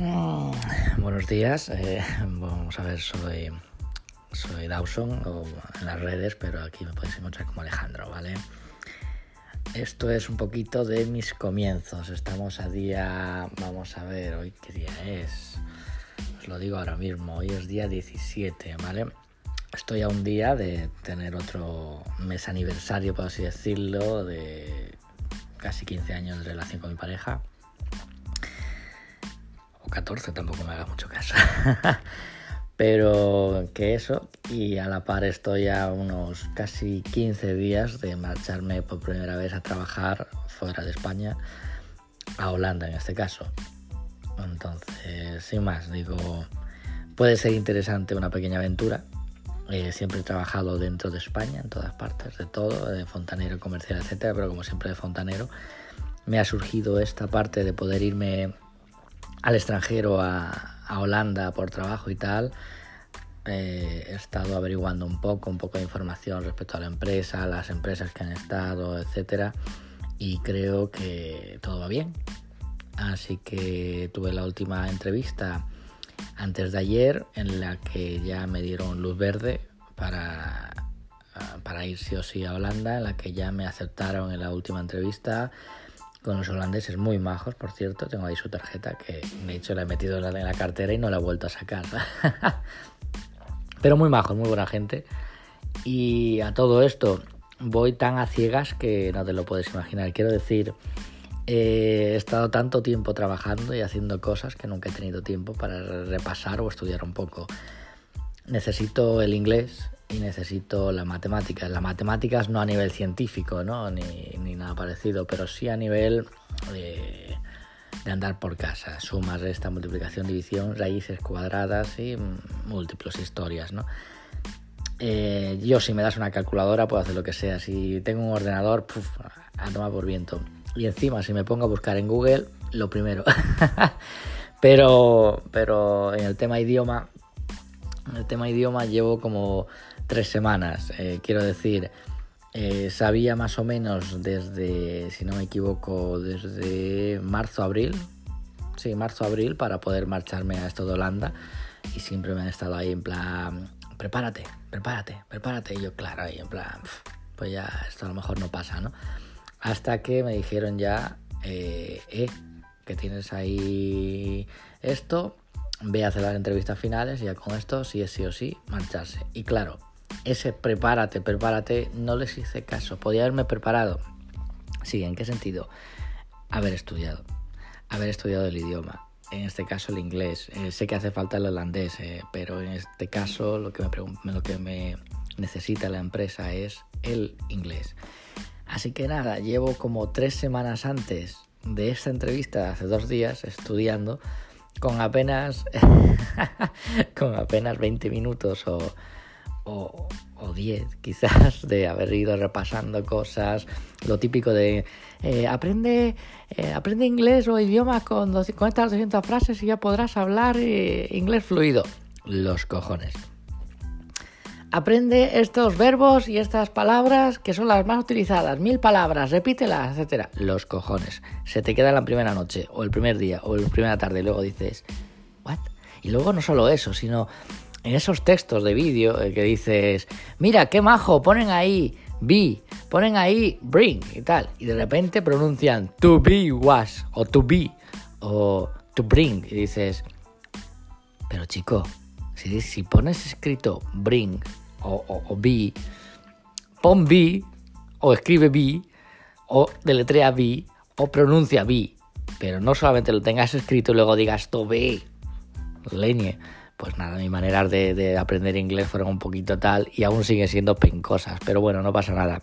Mm, buenos días. Eh, vamos a ver, soy, Dawson en las redes, pero aquí me podéis encontrar como Alejandro, ¿vale? Esto es un poquito de mis comienzos. Estamos a día, vamos a ver, hoy qué día es. Os lo digo ahora mismo, hoy es día 17, ¿vale? Estoy a un día de tener otro mes aniversario, por así decirlo, de casi 15 años de relación con mi pareja. 14 tampoco me haga mucho caso. Pero que eso, y a la par estoy a unos casi 15 días de marcharme por primera vez a trabajar fuera de España, a Holanda en este caso. Entonces, sin más, digo, puede ser interesante una pequeña aventura. Eh, siempre he trabajado dentro de España, en todas partes, de todo, de fontanero, comercial, etcétera, pero como siempre de fontanero, me ha surgido esta parte de poder irme al extranjero, a, Holanda por trabajo y tal, eh, he estado averiguando un poco, un poco de información respecto a la empresa, las empresas que han estado, etcétera, y creo que todo va bien. Así que tuve la última entrevista antes de ayer en la que ya me dieron luz verde para, para ir sí o sí a Holanda, en la que ya me aceptaron en la última entrevista con los holandeses muy majos, por cierto. Tengo ahí su tarjeta que de hecho la he metido en la, cartera y no la he vuelto a sacar. Pero muy majos, muy buena gente. Y a todo esto voy tan a ciegas que no te lo puedes imaginar. Quiero decir, he estado tanto tiempo trabajando y haciendo cosas que nunca he tenido tiempo para repasar o estudiar un poco. Necesito el inglés y necesito las matemáticas. Las matemáticas no a nivel científico, ¿no? Ni, nada parecido, pero sí a nivel de, andar por casa. Suma, resta, multiplicación, división, raíces cuadradas y múltiples historias, ¿no? Eh, yo si me das una calculadora puedo hacer lo que sea. Si tengo un ordenador, puf, a tomar por viento. Y encima si me pongo a buscar en Google, lo primero. pero, pero en el tema idioma, en el tema idioma llevo como tres semanas. Eh, quiero decir, eh, sabía más o menos desde, si no me equivoco, desde marzo-abril. Sí, marzo-abril para poder marcharme a esto de Holanda. Y siempre me han estado ahí en plan, prepárate, prepárate, prepárate. Y yo, claro, ahí en plan, pues ya esto a lo mejor no pasa, ¿no? Hasta que me dijeron ya, eh, eh que tienes ahí esto, ve a hacer las entrevistas finales y ya con esto, si es sí o sí, marcharse. Y claro, ese prepárate, prepárate, no les hice caso. Podía haberme preparado. Sí, ¿en qué sentido? Haber estudiado. Haber estudiado el idioma. En este caso el inglés. Eh, sé que hace falta el holandés, eh, pero en este caso lo que, me lo que me necesita la empresa es el inglés. Así que nada, llevo como tres semanas antes de esta entrevista, hace dos días, estudiando, con apenas, con apenas 20 minutos o o, 10 quizás de haber ido repasando cosas, lo típico de eh, aprende, eh, aprende inglés o idioma con, con estas 200 frases y ya podrás hablar eh, inglés fluido. Los cojones. Aprende estos verbos y estas palabras que son las más utilizadas. Mil palabras, repítelas, etcétera. Los cojones. Se te queda la primera noche, o el primer día, o la primera tarde, y luego dices, ¿what? Y luego no solo eso, sino en esos textos de vídeo eh, que dices, mira, qué majo, ponen ahí be, ponen ahí bring y tal, y de repente pronuncian to be was, o to be, o to bring, y dices, pero chico, si, pones escrito bring o, o, be, pon be, o escribe be, o deletrea be, o pronuncia be, pero no solamente lo tengas escrito y luego digas to be, leñe pues nada, mi manera de, aprender inglés fueron un poquito tal y aún sigue siendo pencosas, pero bueno, no pasa nada.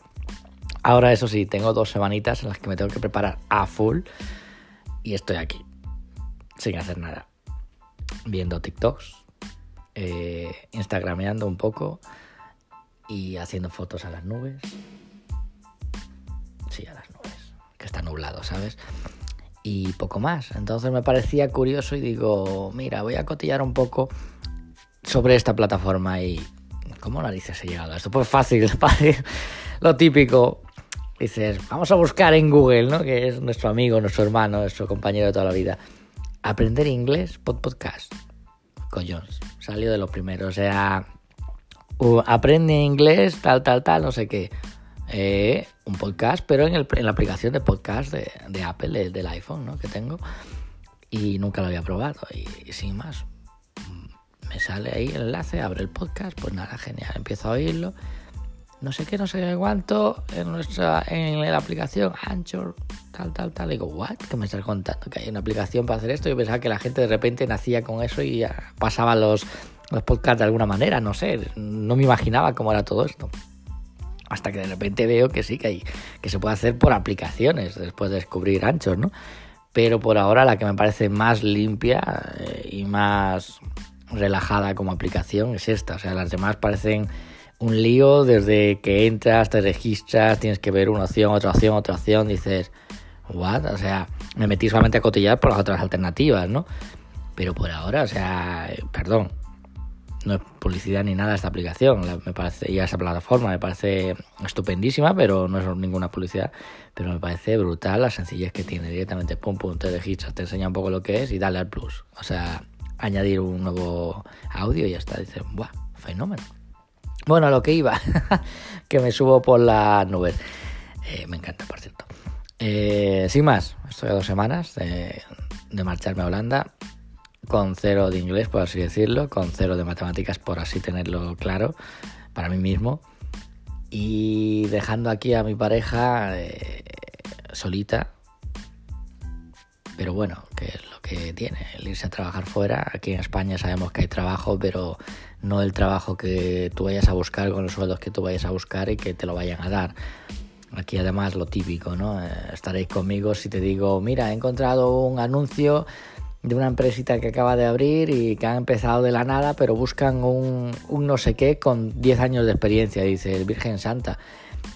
Ahora eso sí, tengo dos semanitas en las que me tengo que preparar a full y estoy aquí, sin hacer nada, viendo TikToks, eh, instagrameando un poco y haciendo fotos a las nubes. Sí, a las nubes, que está nublado, ¿sabes? Y poco más. Entonces me parecía curioso y digo, mira, voy a cotillar un poco sobre esta plataforma y ¿cómo narices he llegado a esto? Pues fácil, lo típico. Dices, vamos a buscar en Google, ¿no? Que es nuestro amigo, nuestro hermano, nuestro compañero de toda la vida. aprender inglés pod podcast. Coños, salió de lo primero. O sea, aprende inglés, tal, tal, tal, no sé qué. Eh, un podcast, pero en, el, en, la aplicación de podcast de, de Apple, del iPhone, ¿no? Que tengo. Y nunca lo había probado. Y, sin más, me sale ahí el enlace, abre el podcast, pues nada, genial. Empiezo a oírlo. No sé qué, no sé cuánto, en nuestra, en la aplicación Anchor, tal, tal, tal. digo, ¿what? ¿Qué me estás contando? Que hay una aplicación para hacer esto. Yo pensaba que la gente de repente nacía con eso y pasaba los, los podcasts de alguna manera, no sé. No me imaginaba cómo era todo esto. Hasta que de repente veo que sí, que, hay, que se puede hacer por aplicaciones, después de descubrir Anchor, ¿no? Pero por ahora la que me parece más limpia eh, y más relajada como aplicación es esta. O sea, las demás parecen un lío desde que entras, te registras, tienes que ver una opción, otra opción, otra opción, dices, what? O sea, me metí solamente a cotillar por las otras alternativas, ¿no? Pero por ahora, o sea, perdón, no es publicidad ni nada esta aplicación, me parece, y esa plataforma me parece estupendísima, pero no es ninguna publicidad, pero me parece brutal la sencillez que tiene directamente, pum, pum, te registras, te enseña un poco lo que es y dale al plus, o sea, añadir un nuevo audio y ya está, dices, ¡buah! Fenómeno. Bueno, a lo que iba, que me subo por las nubes. Eh, me encanta, por cierto. Eh, sin más, estoy a dos semanas de, marcharme a Holanda, con cero de inglés, por así decirlo, con cero de matemáticas, por así tenerlo claro, para mí mismo. Y dejando aquí a mi pareja eh, solita, pero bueno, que es lo que tiene, el irse a trabajar fuera. Aquí en España sabemos que hay trabajo, pero no el trabajo que tú vayas a buscar con los sueldos que tú vayas a buscar y que te lo vayan a dar. Aquí además lo típico, ¿no? Eh, estaréis conmigo si te digo, mira, he encontrado un anuncio de una empresita que acaba de abrir y que ha empezado de la nada, pero buscan un, un no sé qué con 10 años de experiencia, dice el Virgen Santa.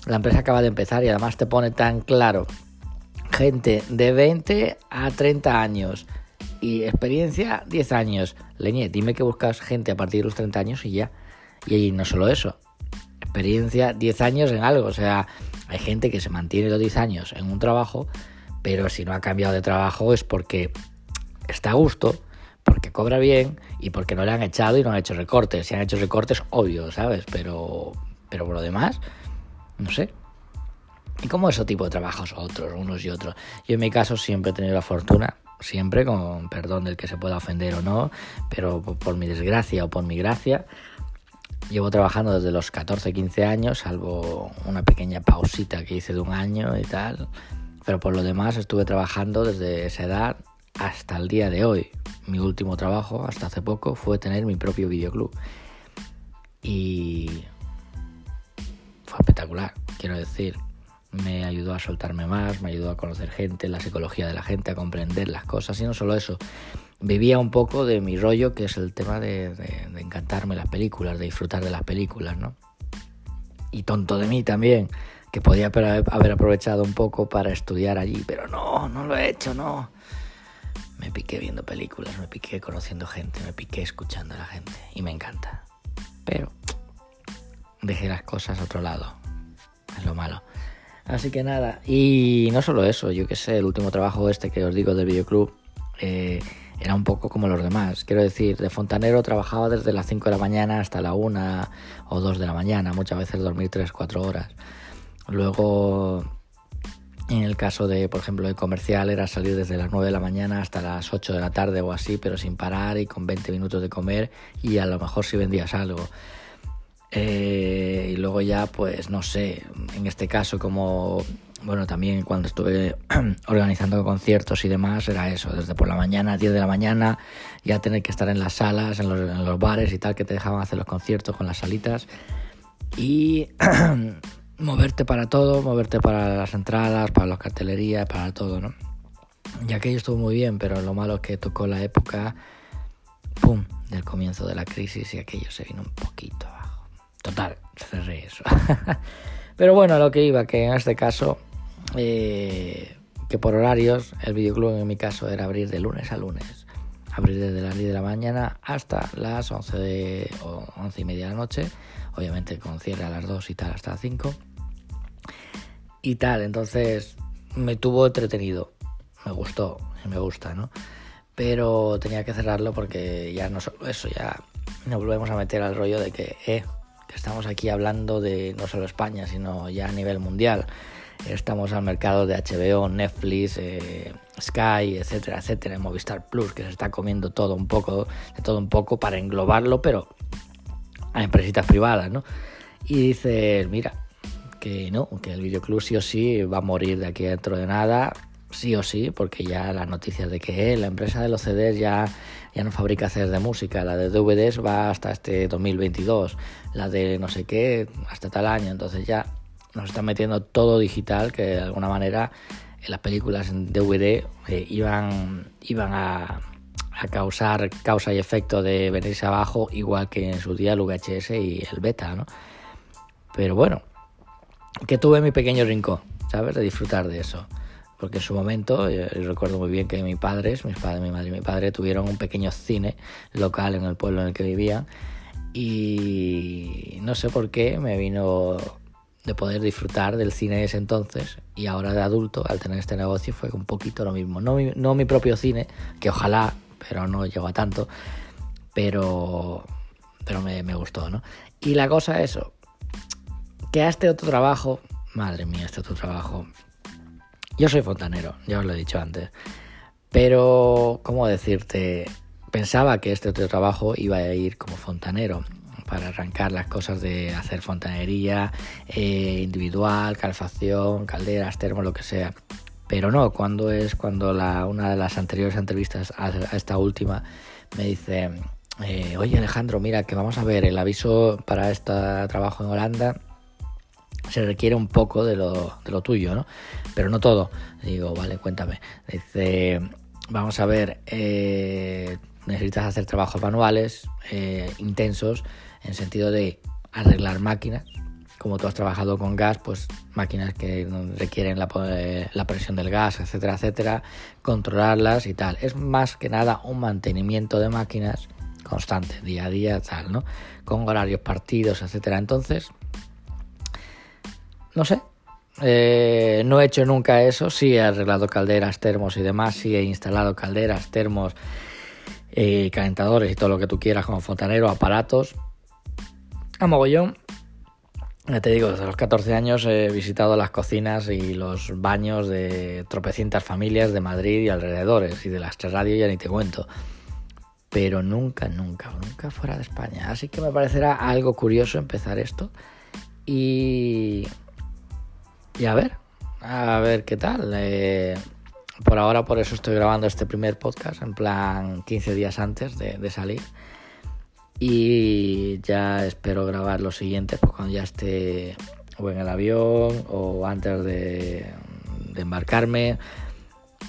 La empresa acaba de empezar y además te pone tan claro gente de 20 a 30 años y experiencia 10 años. Leñe, dime que buscas gente a partir de los 30 años y ya. Y no solo eso, experiencia 10 años en algo. O sea, hay gente que se mantiene los 10 años en un trabajo, pero si no ha cambiado de trabajo es porque está a gusto, porque cobra bien y porque no le han echado y no han hecho recortes. Si han hecho recortes, obvio, ¿sabes? Pero, pero por lo demás, no sé. ¿Y cómo ese tipo de trabajos otros, unos y otros? Yo en mi caso siempre he tenido la fortuna siempre con perdón del que se pueda ofender o no, pero por mi desgracia o por mi gracia, llevo trabajando desde los 14, 15 años, salvo una pequeña pausita que hice de un año y tal, pero por lo demás estuve trabajando desde esa edad hasta el día de hoy. Mi último trabajo, hasta hace poco, fue tener mi propio videoclub. Y fue espectacular, quiero decir, me ayudó a soltarme más, me ayudó a conocer gente, la psicología de la gente, a comprender las cosas y no solo eso. Vivía un poco de mi rollo, que es el tema de, encantarme las películas, de disfrutar de las películas, ¿no? Y tonto de mí también, que podía haber aprovechado un poco para estudiar allí, pero no, no lo he hecho, no. Me piqué viendo películas, me piqué conociendo gente, me piqué escuchando a la gente y me encanta. Pero dejé las cosas a otro lado, es lo malo. Así que nada, y no solo eso, yo que sé, el último trabajo este que os digo del videoclub eh, era un poco como los demás. Quiero decir, de fontanero trabajaba desde las 5 de la mañana hasta la 1 o 2 de la mañana, muchas veces dormir 3, 4 horas. Luego, en el caso de, por ejemplo, de comercial, era salir desde las 9 de la mañana hasta las 8 de la tarde o así, pero sin parar y con 20 minutos de comer y a lo mejor si vendías algo. Eh, y luego ya, pues no sé, en este caso como, bueno, también cuando estuve organizando conciertos y demás, era eso, desde por la mañana, 10 de la mañana, ya tener que estar en las salas, en los, en los bares y tal, que te dejaban hacer los conciertos con las salitas. Y moverte para todo, moverte para las entradas, para las cartelerías, para todo, ¿no? Y aquello estuvo muy bien, pero lo malo es que tocó la época, ¡pum!, del comienzo de la crisis y aquello se vino un poquito Total, cerré eso. Pero bueno, lo que iba, que en este caso, eh, que por horarios, el videoclub en mi caso era abrir de lunes a lunes. Abrir desde las 10 de la mañana hasta las 11, de, o 11 y media de la noche. Obviamente con cierre a las 2 y tal hasta las 5. Y tal, entonces me tuvo entretenido. Me gustó, me gusta, ¿no? pero tenía que cerrarlo porque ya no solo eso, ya nos volvemos a meter al rollo de que, eh, que estamos aquí hablando de no solo España, sino ya a nivel mundial. Estamos al mercado de HBO, Netflix, eh, Sky, etcétera, etcétera, Movistar Plus, que se está comiendo todo un poco, de todo un poco para englobarlo, pero a empresitas privadas, ¿no? Y dices, mira, que no, que el videoclub sí o sí va a morir de aquí dentro de nada, sí o sí, porque ya las noticias de que la empresa de los CDs ya, ya no fabrica CDs de música, la de DVDs va hasta este 2022, la de no sé qué hasta tal año, entonces ya nos están metiendo todo digital que de alguna manera en las películas en DVD eh, iban, iban a, a, causar causa y efecto de venirse abajo igual que en su día el VHS y el beta, ¿no? Pero bueno, que tuve mi pequeño rincón, ¿sabes? De disfrutar de eso porque en su momento, yo, recuerdo muy bien que mis padres, mis padres, mi madre y mi padre tuvieron un pequeño cine local en el pueblo en el que vivían y no sé por qué me vino de poder disfrutar del cine de ese entonces y ahora de adulto al tener este negocio fue un poquito lo mismo. No mi, no mi propio cine, que ojalá, pero no llegó a tanto, pero, pero me, me gustó, ¿no? Y la cosa es eso, que a este otro trabajo, madre mía, este otro trabajo, yo soy fontanero, ya os lo he dicho antes. Pero, ¿cómo decirte? Pensaba que este otro trabajo iba a ir como fontanero para arrancar las cosas de hacer fontanería eh, individual, calefacción, calderas, termo, lo que sea. Pero no, cuando es cuando una de las anteriores entrevistas a, esta última me dice, eh, oye Alejandro, mira que vamos a ver el aviso para este trabajo en Holanda se requiere un poco de lo, de lo tuyo, ¿no? Pero no todo. Digo, vale, cuéntame. Dice, vamos a ver, eh, necesitas hacer trabajos manuales eh, intensos en sentido de arreglar máquinas. Como tú has trabajado con gas, pues máquinas que requieren la, eh, la presión del gas, etcétera, etcétera, controlarlas y tal. Es más que nada un mantenimiento de máquinas constante, día a día, tal, ¿no? Con horarios partidos, etcétera. Entonces, no sé. Eh, no he hecho nunca eso. Sí he arreglado calderas, termos y demás. Sí he instalado calderas, termos, eh, calentadores y todo lo que tú quieras como fontanero, aparatos. A mogollón. Ya te digo, desde los 14 años he visitado las cocinas y los baños de tropecientas familias de Madrid y alrededores. Y de las tres radios ya ni te cuento. Pero nunca, nunca, nunca fuera de España. Así que me parecerá algo curioso empezar esto. Y y a ver, a ver qué tal. Eh, por ahora, por eso estoy grabando este primer podcast, en plan 15 días antes de, salir. Y ya espero grabar los siguientes pues cuando ya esté o en el avión o antes de, de embarcarme.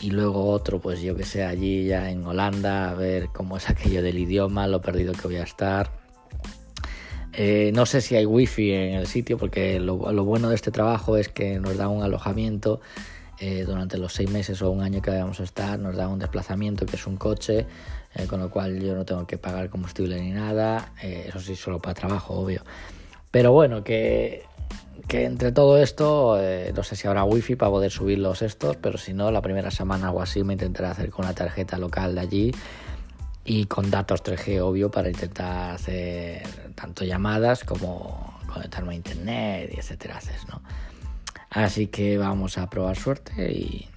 Y luego otro, pues yo que sé, allí ya en Holanda, a ver cómo es aquello del idioma, lo perdido que voy a estar eh, no sé si hay wifi en el sitio porque lo, bueno de este trabajo es que nos da un alojamiento eh, durante los seis meses o un año que vamos a estar, nos da un desplazamiento que es un coche, eh, con lo cual yo no tengo que pagar combustible ni nada, eso sí, solo para trabajo, obvio. Pero bueno, que, que entre todo esto, no sé si habrá wifi para poder subir los estos, pero si no, la primera semana o así me intentaré hacer con una tarjeta local de allí y con datos 3G, obvio, para intentar hacer tanto llamadas como conectarme a internet y etcétera, ¿no? Así que vamos a probar suerte y,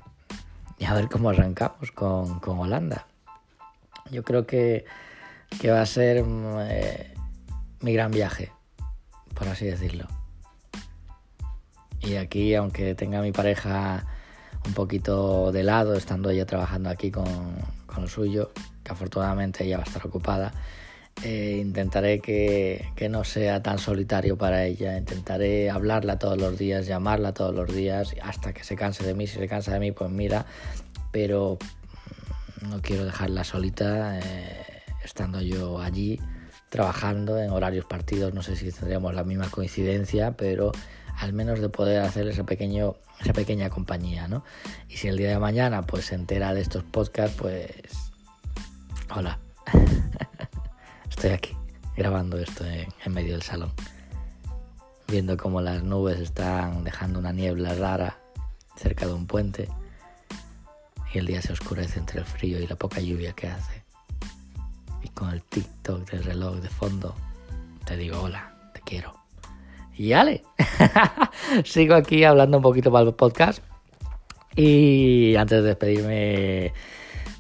a ver cómo arrancamos con, Holanda. Yo creo que, que va a ser eh, mi gran viaje, por así decirlo. Y aquí, aunque tenga mi pareja un poquito de lado, estando ella trabajando aquí con, con lo suyo, que afortunadamente ella va a estar ocupada, eh, intentaré que, que, no sea tan solitario para ella, intentaré hablarla todos los días, llamarla todos los días, hasta que se canse de mí, si se cansa de mí, pues mira, pero mm, no quiero dejarla solita, eh, estando yo allí, trabajando en horarios partidos, no sé si tendríamos la misma coincidencia, pero al menos de poder hacer ese pequeño, esa pequeña compañía, ¿no? Y si el día de mañana pues se entera de estos podcasts, pues Hola. Estoy aquí grabando esto en, medio del salón. Viendo cómo las nubes están dejando una niebla rara cerca de un puente. y el día se oscurece entre el frío y la poca lluvia que hace. Y con el TikTok del reloj de fondo, te digo hola, te quiero. Y ale, sigo aquí hablando un poquito para el podcast. Y antes de despedirme,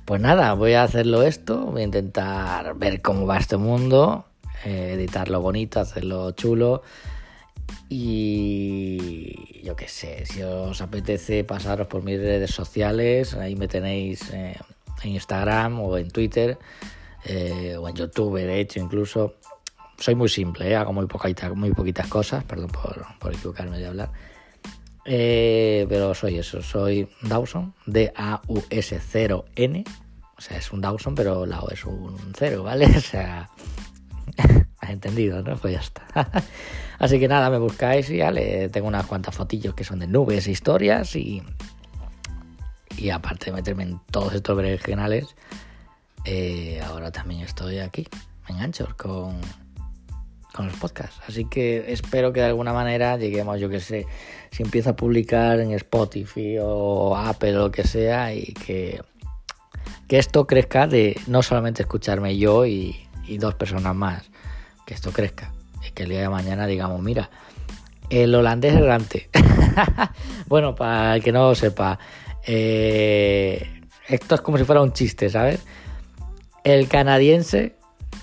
pues nada, voy a hacerlo esto, voy a intentar ver cómo va este mundo, eh, editarlo bonito, hacerlo chulo. Y yo qué sé, si os apetece pasaros por mis redes sociales, ahí me tenéis eh, en Instagram o en Twitter eh, o en YouTube, de hecho, incluso. Soy muy simple, hago muy, poquitas, muy poquitas cosas, perdón por, por equivocarme de hablar. Eh, pero soy eso, soy Dawson, D-A-U-S-0-N. O sea, es un Dawson, pero la O es un cero, ¿vale? O sea, has entendido, ¿no? Pues ya está. Así que nada, me buscáis y ya le tengo unas cuantas fotillos que son de nubes e historias y, y aparte de meterme en todos estos regionales, eh, ahora también estoy aquí, en Anchor, con con los podcasts. Así que espero que de alguna manera lleguemos, yo que sé, si empiezo a publicar en Spotify o Apple o lo que sea y que, que esto crezca de no solamente escucharme yo y, dos personas más, que esto crezca. Y que el día de mañana digamos, mira, el holandés errante. bueno, para el que no lo sepa, eh, esto es como si fuera un chiste, ¿sabes? El canadiense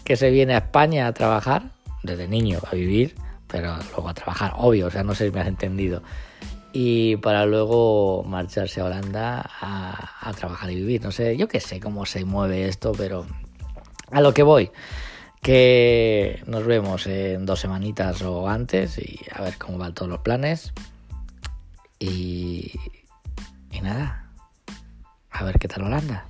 que se viene a España a trabajar desde niño a vivir, pero luego a trabajar, obvio, o sea, no sé si me has entendido. Y para luego marcharse a Holanda a, trabajar y vivir. No sé, yo qué sé cómo se mueve esto, pero a lo que voy. Que nos vemos en dos semanitas o antes y a ver cómo van todos los planes. Y, y nada, a ver qué tal Holanda.